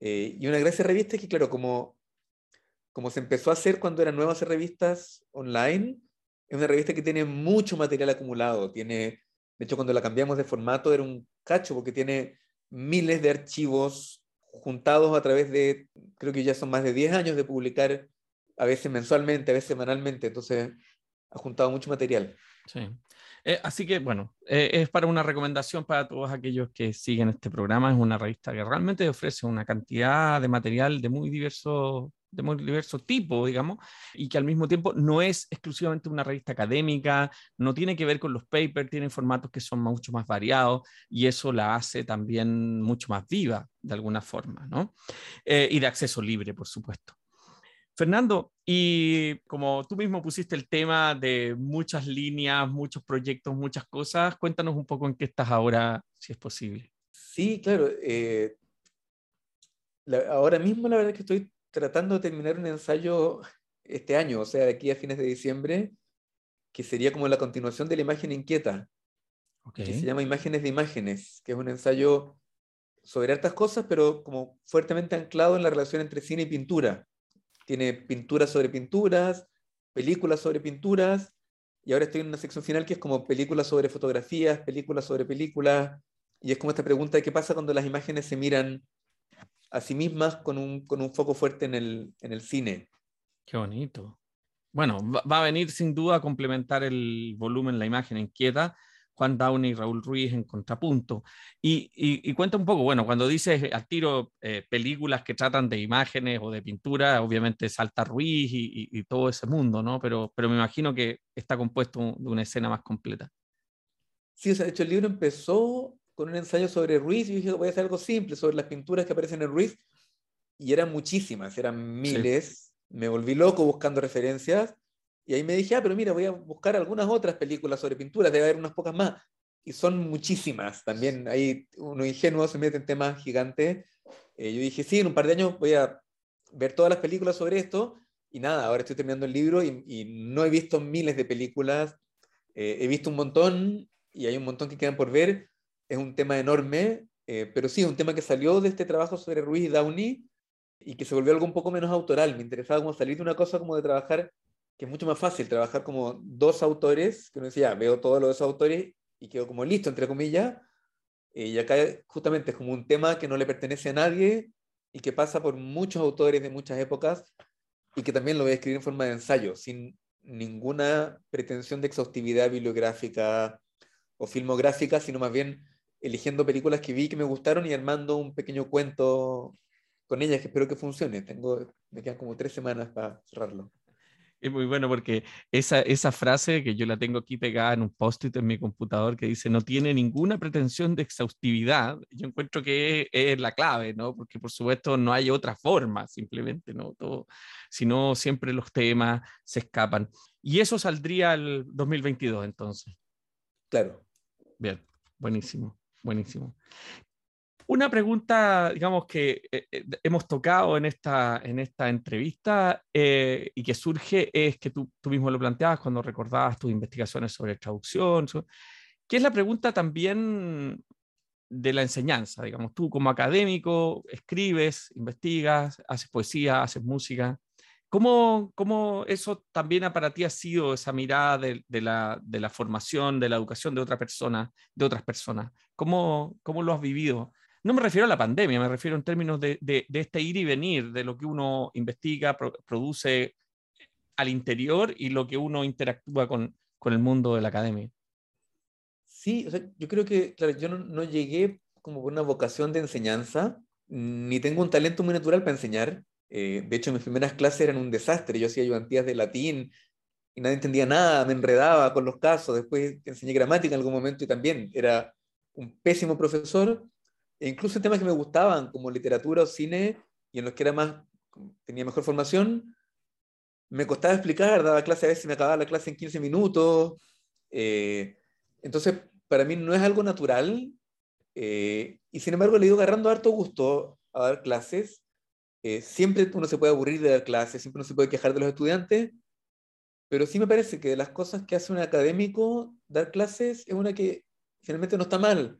Eh, y una gracia revista es que, claro, como, como se empezó a hacer cuando eran nuevas revistas online, es una revista que tiene mucho material acumulado. Tiene, de hecho, cuando la cambiamos de formato era un cacho, porque tiene miles de archivos juntados a través de, creo que ya son más de 10 años de publicar, a veces mensualmente, a veces semanalmente, entonces ha juntado mucho material. Sí. Eh, así que, bueno, eh, es para una recomendación para todos aquellos que siguen este programa. Es una revista que realmente ofrece una cantidad de material de muy diverso, de muy diverso tipo, digamos, y que al mismo tiempo no es exclusivamente una revista académica, no tiene que ver con los papers, tiene formatos que son mucho más variados y eso la hace también mucho más viva, de alguna forma, ¿no? Eh, y de acceso libre, por supuesto. Fernando, y como tú mismo pusiste el tema de muchas líneas, muchos proyectos, muchas cosas, cuéntanos un poco en qué estás ahora, si es posible. Sí, claro. Eh, ahora mismo la verdad es que estoy tratando de terminar un ensayo este año, o sea, de aquí a fines de diciembre, que sería como la continuación de la imagen inquieta, que se llama Imágenes de Imágenes, que es un ensayo sobre hartas cosas, pero como fuertemente anclado en la relación entre cine y pintura tiene pinturas sobre pinturas, películas sobre pinturas, y ahora estoy en una sección final que es como películas sobre fotografías, películas sobre películas, y es como esta pregunta de qué pasa cuando las imágenes se miran a sí mismas con un, con un foco fuerte en el, en el cine. Qué bonito. Bueno, va a venir sin duda a complementar el volumen, la imagen inquieta, Juan Downey y Raúl Ruiz en contrapunto. Y, cuenta un poco, bueno, cuando dices al tiro eh, películas que tratan de imágenes o de pintura, obviamente salta Ruiz y, todo ese mundo, ¿no? Pero, pero me imagino que está compuesto de una escena más completa. Sí, o sea, de hecho el libro empezó con un ensayo sobre Ruiz y dije, voy a hacer algo simple sobre las pinturas que aparecen en Ruiz. Y eran muchísimas, eran miles. Me volví loco buscando referencias y ahí me dije, ah, pero mira, voy a buscar algunas otras películas sobre pinturas, debe haber unas pocas más. Y son muchísimas. También hay uno ingenuo se mete en temas gigantes. Eh, yo dije, sí, en un par de años voy a ver todas las películas sobre esto. Y nada, ahora estoy terminando el libro y, no he visto miles de películas. Eh, he visto un montón y hay un montón que quedan por ver. Es un tema enorme, eh, pero sí, un tema que salió de este trabajo sobre Ruiz y Downey y que se volvió algo un poco menos autoral. Me interesaba como salir de una cosa como de trabajar que es mucho más fácil trabajar como dos autores, que uno decía, veo todos los dos autores y quedo como listo, entre comillas, eh, y acá justamente es como un tema que no le pertenece a nadie y que pasa por muchos autores de muchas épocas y que también lo voy a escribir en forma de ensayo, sin ninguna pretensión de exhaustividad bibliográfica o filmográfica, sino más bien eligiendo películas que vi que me gustaron y armando un pequeño cuento con ellas que espero que funcione. Tengo, me quedan como tres semanas para cerrarlo. Es muy bueno porque esa, esa frase que yo la tengo aquí pegada en un post-it en mi computador que dice no tiene ninguna pretensión de exhaustividad, yo encuentro que es, la clave, ¿no? Porque por supuesto no hay otra forma, simplemente, ¿no? Todo, sino siempre los temas se escapan. Y eso saldría el 2022 entonces. Claro. Bien, buenísimo, buenísimo. Una pregunta, digamos, que eh, eh, hemos tocado en esta, en esta entrevista eh, y que surge es que tú, tú, mismo lo planteabas cuando recordabas tus investigaciones sobre traducción, que es la pregunta también de la enseñanza, digamos, tú como académico escribes, investigas, haces poesía, haces música. ¿Cómo, cómo eso también para ti ha sido esa mirada de, de, la, de la, formación, de la educación de otra persona, de otras personas? ¿Cómo, cómo lo has vivido? No me refiero a la pandemia, me refiero en términos de, este ir y venir, de lo que uno investiga, produce al interior y lo que uno interactúa con, el mundo de la academia. Sí, yo creo que, claro, yo no, llegué como por una vocación de enseñanza, ni tengo un talento muy natural para enseñar. Eh, de hecho, mis primeras clases eran un desastre. Yo hacía ayudantías de latín y nadie entendía nada, me enredaba con los casos. Después enseñé gramática en algún momento y también era un pésimo profesor e incluso temas que me gustaban, como literatura o cine, y en los que era más, tenía mejor formación, me costaba explicar, daba clase a veces me acababa la clase en 15 minutos. Eh, entonces, para mí no es algo natural, eh, y sin embargo le he ido agarrando harto gusto a dar clases. Eh, siempre uno se puede aburrir de dar clases, siempre uno se puede quejar de los estudiantes, pero sí me parece que de las cosas que hace un académico, dar clases es una que finalmente no está mal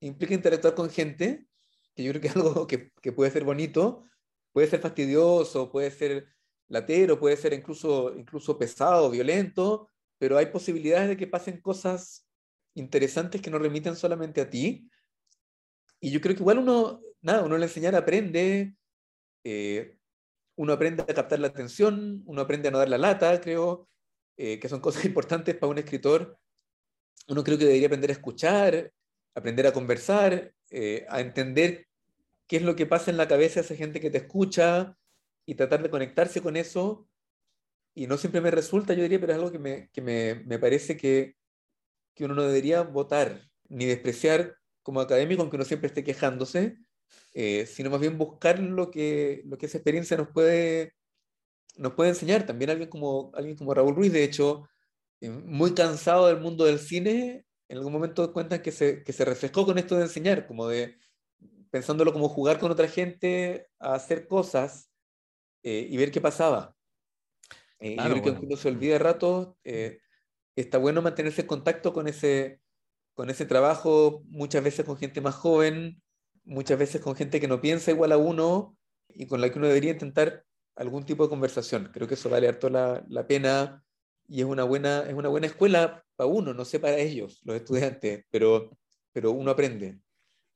implica interactuar con gente, que yo creo que es algo que, que puede ser bonito, puede ser fastidioso, puede ser latero, puede ser incluso, incluso pesado, violento, pero hay posibilidades de que pasen cosas interesantes que no remiten solamente a ti. Y yo creo que igual uno, nada, uno al enseñar aprende, eh, uno aprende a captar la atención, uno aprende a no dar la lata, creo, eh, que son cosas importantes para un escritor uno creo que debería aprender a escuchar, aprender a conversar, eh, a entender qué es lo que pasa en la cabeza de esa gente que te escucha y tratar de conectarse con eso. Y no siempre me resulta, yo diría, pero es algo que me, que me, me parece que, que uno no debería votar ni despreciar como académico, aunque uno siempre esté quejándose, eh, sino más bien buscar lo que, lo que esa experiencia nos puede, nos puede enseñar. También alguien como, alguien como Raúl Ruiz, de hecho, eh, muy cansado del mundo del cine, en algún momento cuentan que se, que se refrescó con esto de enseñar, como de pensándolo como jugar con otra gente a hacer cosas eh, y ver qué pasaba. y creo que uno se olvida de rato, está bueno mantenerse en contacto con ese, con ese trabajo, muchas veces con gente más joven, muchas veces con gente que no piensa igual a uno y con la que uno debería intentar algún tipo de conversación. Creo que eso vale harto la, la pena y es una buena, es una buena escuela para uno, no sé para ellos, los estudiantes, pero, pero uno aprende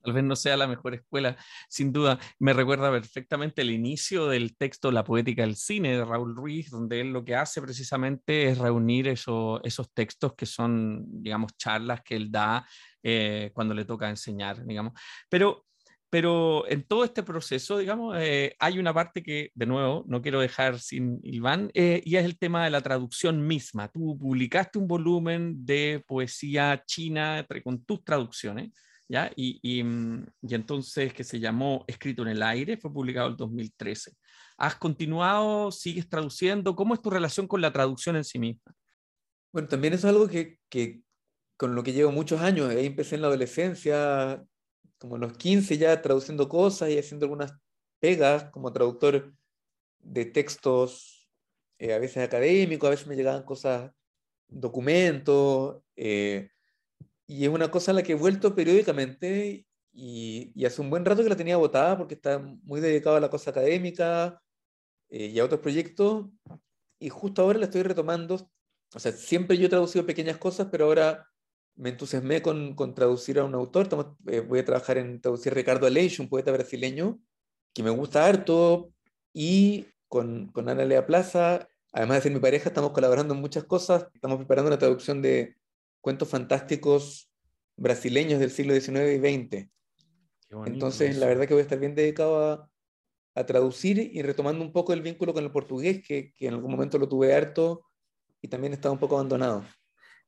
tal vez no sea la mejor escuela, sin duda. Me recuerda perfectamente el inicio del texto La poética del cine de Raúl Ruiz, donde él lo que hace precisamente es reunir esos textos que son, digamos, charlas que él da eh, cuando le toca enseñar, digamos. Pero pero en todo este proceso, digamos, eh, hay una parte que, de nuevo, no quiero dejar sin Iván, eh, y es el tema de la traducción misma. Tú publicaste un volumen de poesía china con tus traducciones, ¿ya? Y, mm, y, entonces que se llamó Escrito en el Aire, fue publicado en 2013. ¿Has continuado, sigues traduciendo? ¿Cómo es tu relación con la traducción en sí misma? Bueno, también es algo que, que con lo que llevo muchos años. Ahí empecé en la adolescencia, como en los 15 ya traduciendo cosas y haciendo algunas pegas como traductor de textos, eh, a veces académicos, a veces me llegaban cosas, documentos, eh, y es una cosa a la que he vuelto periódicamente y, hace un buen rato que la tenía botada porque está muy dedicado a la cosa académica eh, y a otros proyectos. Y justo ahora la estoy retomando. O sea, siempre yo he traducido pequeñas cosas, pero ahora me entusiasmé con, con traducir a un autor. Eh, voy a trabajar en traducir Ricardo Aleixo, un poeta brasileño, que me gusta harto. Y con, con Ana Lea Plaza, además de ser mi pareja, estamos colaborando en muchas cosas. Estamos preparando una traducción de cuentos fantásticos brasileños del siglo XIX y XX. Entonces, la verdad que voy a estar bien dedicado a, a, traducir y retomando un poco el vínculo con el portugués, que, que en algún momento lo tuve harto y también estaba un poco abandonado.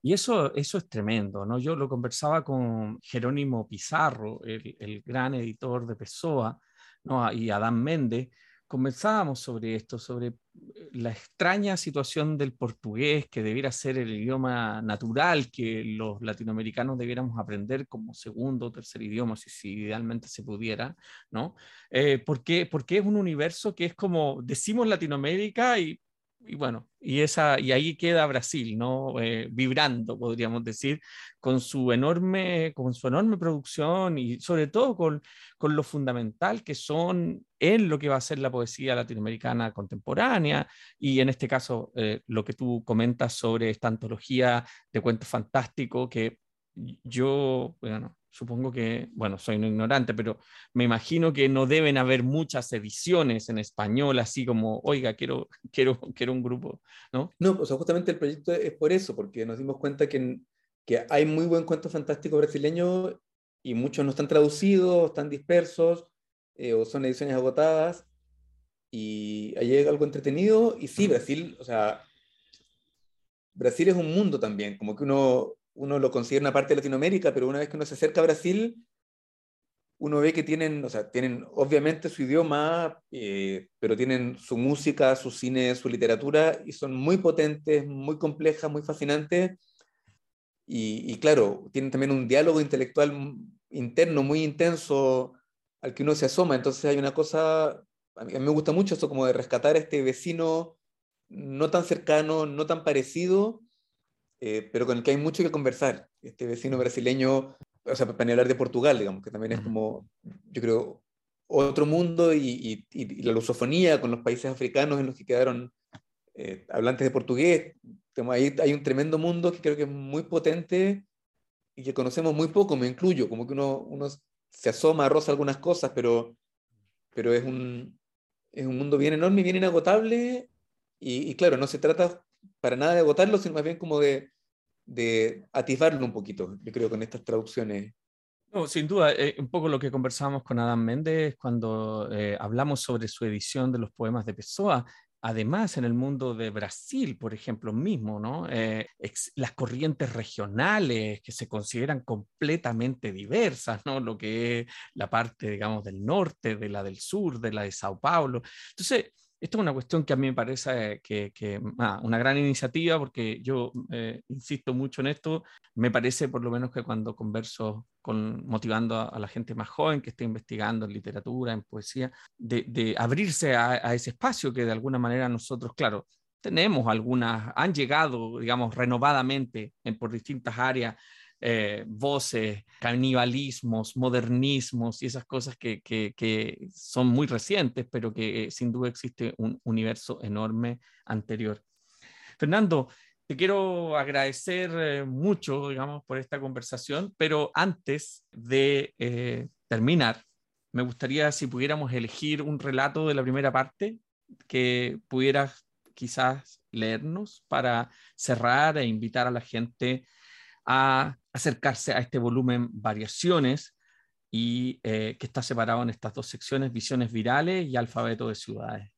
Y eso, eso es tremendo, ¿no? Yo lo conversaba con Jerónimo Pizarro, el, el gran editor de Pessoa, ¿no? y Adán Méndez, conversábamos sobre esto, sobre eh, la extraña situación del portugués, que debiera ser el idioma natural que los latinoamericanos debiéramos aprender como segundo o tercer idioma, si, si idealmente se pudiera, ¿no? Eh, porque, porque es un universo que es como, decimos Latinoamérica y y bueno, y, esa, y ahí queda Brasil, ¿no? Eh, vibrando, podríamos decir, con su, enorme, con su enorme producción y sobre todo con, con lo fundamental que son en lo que va a ser la poesía latinoamericana contemporánea y en este caso eh, lo que tú comentas sobre esta antología de cuentos fantásticos que yo, bueno, supongo que, bueno, soy un ignorante, pero me imagino que no deben haber muchas ediciones en español, así como, oiga, quiero, quiero, quiero un grupo, ¿no? No, o sea, justamente el proyecto es por eso, porque nos dimos cuenta que, que hay muy buen cuento fantástico brasileño y muchos no están traducidos, están dispersos, eh, o son ediciones agotadas, y ahí hay algo entretenido, y sí, Brasil, o sea, Brasil es un mundo también, como que uno uno lo considera una parte de Latinoamérica, pero una vez que uno se acerca a Brasil, uno ve que tienen, o sea, tienen obviamente su idioma, eh, pero tienen su música, su cine, su literatura, y son muy potentes, muy complejas, muy fascinantes. Y, claro, tienen también un diálogo intelectual interno muy intenso al que uno se asoma. Entonces hay una cosa, a mí, me gusta mucho eso como de rescatar a este vecino no tan cercano, no tan parecido, eh, pero con el que hay mucho que conversar. Este vecino brasileño, o sea, para hablar de Portugal, digamos, que también es como, yo creo, otro mundo y, y, la lusofonía con los países africanos en los que quedaron eh, hablantes de portugués. Ahí hay un tremendo mundo que creo que es muy potente y que conocemos muy poco, me incluyo, como que uno, uno se asoma, roza algunas cosas, pero, pero es, un, es un mundo bien enorme y bien inagotable. Y, y, claro, no se trata para nada de agotarlo, sino más bien como de, de atisbarlo un poquito, yo creo, con estas traducciones. No, sin duda, eh, un poco lo que conversábamos con Adam Méndez cuando eh, hablamos sobre su edición de los poemas de Pessoa, Además, en el mundo de Brasil, por ejemplo, mismo, ¿no? Eh, las corrientes regionales que se consideran completamente diversas, ¿no? Lo que es la parte, digamos, del norte, de la del sur, de la de Sao Paulo. Entonces, esto es una cuestión que a mí me parece que, que ah, una gran iniciativa, porque yo eh, insisto mucho en esto. Me parece, por lo menos, que cuando converso con, motivando a, la gente más joven que esté investigando en literatura, en poesía, de, de abrirse a, a, ese espacio que de alguna manera nosotros, claro, tenemos algunas, han llegado, digamos, renovadamente en, por distintas áreas eh, voces, canibalismos, modernismos y esas cosas que, son muy recientes, pero que eh, sin duda existe un universo enorme anterior. Fernando, te quiero agradecer eh, mucho, digamos, por esta conversación, pero antes de terminar, me gustaría si pudiéramos elegir un relato de la primera parte que pudieras quizás leernos para cerrar e invitar a la gente a acercarse a este volumen Variaciones y eh, que está separado en estas dos secciones, Visiones Virales y Alfabeto de Ciudades.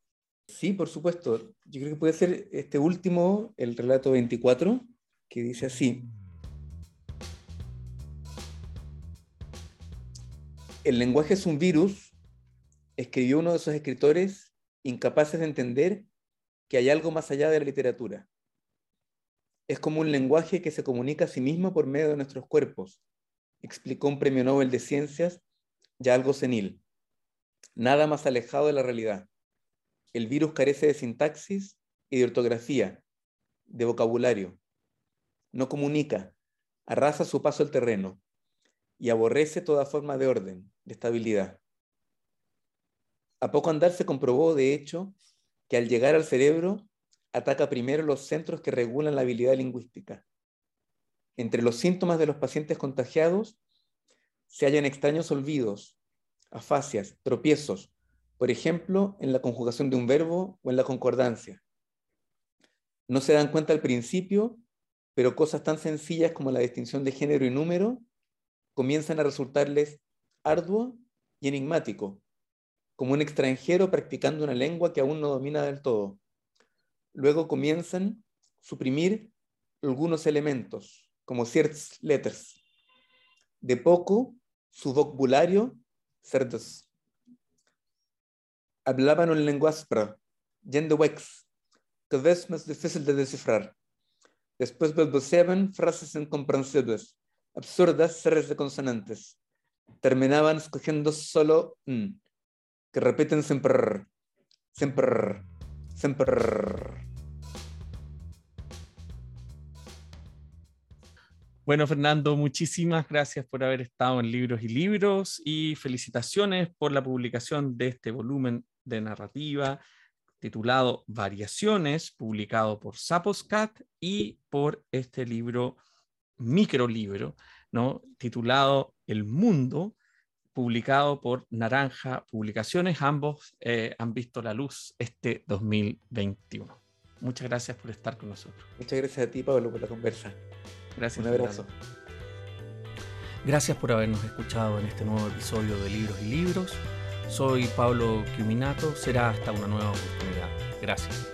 Sí, por supuesto. Yo creo que puede ser este último, el relato 24, que dice así. El lenguaje es un virus, escribió uno de esos escritores incapaces de entender que hay algo más allá de la literatura es como un lenguaje que se comunica a sí mismo por medio de nuestros cuerpos, explicó un premio Nobel de Ciencias, ya algo senil. Nada más alejado de la realidad. El virus carece de sintaxis y de ortografía, de vocabulario. No comunica, arrasa su paso al terreno y aborrece toda forma de orden, de estabilidad. A poco andar se comprobó, de hecho, que al llegar al cerebro ataca primero los centros que regulan la habilidad lingüística. Entre los síntomas de los pacientes contagiados se hallan extraños olvidos, afasias, tropiezos, por ejemplo, en la conjugación de un verbo o en la concordancia. No se dan cuenta al principio, pero cosas tan sencillas como la distinción de género y número comienzan a resultarles arduo y enigmático, como un extranjero practicando una lengua que aún no domina del todo luego comienzan a suprimir algunos elementos, como ciertas letras. De poco, su vocabulario cerdos. Hablaban un lenguaje lleno de wex, cada vez más difícil de descifrar. Después balbuceaban frases incomprensibles, absurdas series de consonantes. Terminaban escogiendo solo n, que repiten siempre, siempre, siempre. Bueno, Fernando, muchísimas gracias por haber estado en Libros y Libros y felicitaciones por la publicación de este volumen de narrativa titulado Variaciones, publicado por Saposcat y por este libro, microlibro, ¿no? titulado El Mundo, publicado por Naranja Publicaciones. Ambos eh, han visto la luz este 2021. Muchas gracias por estar con nosotros. Muchas gracias a ti, Pablo, por la conversa. Gracias. Un abrazo. Gracias por habernos escuchado en este nuevo episodio de Libros y Libros. Soy Pablo Quiminato. Será hasta una nueva oportunidad. Gracias.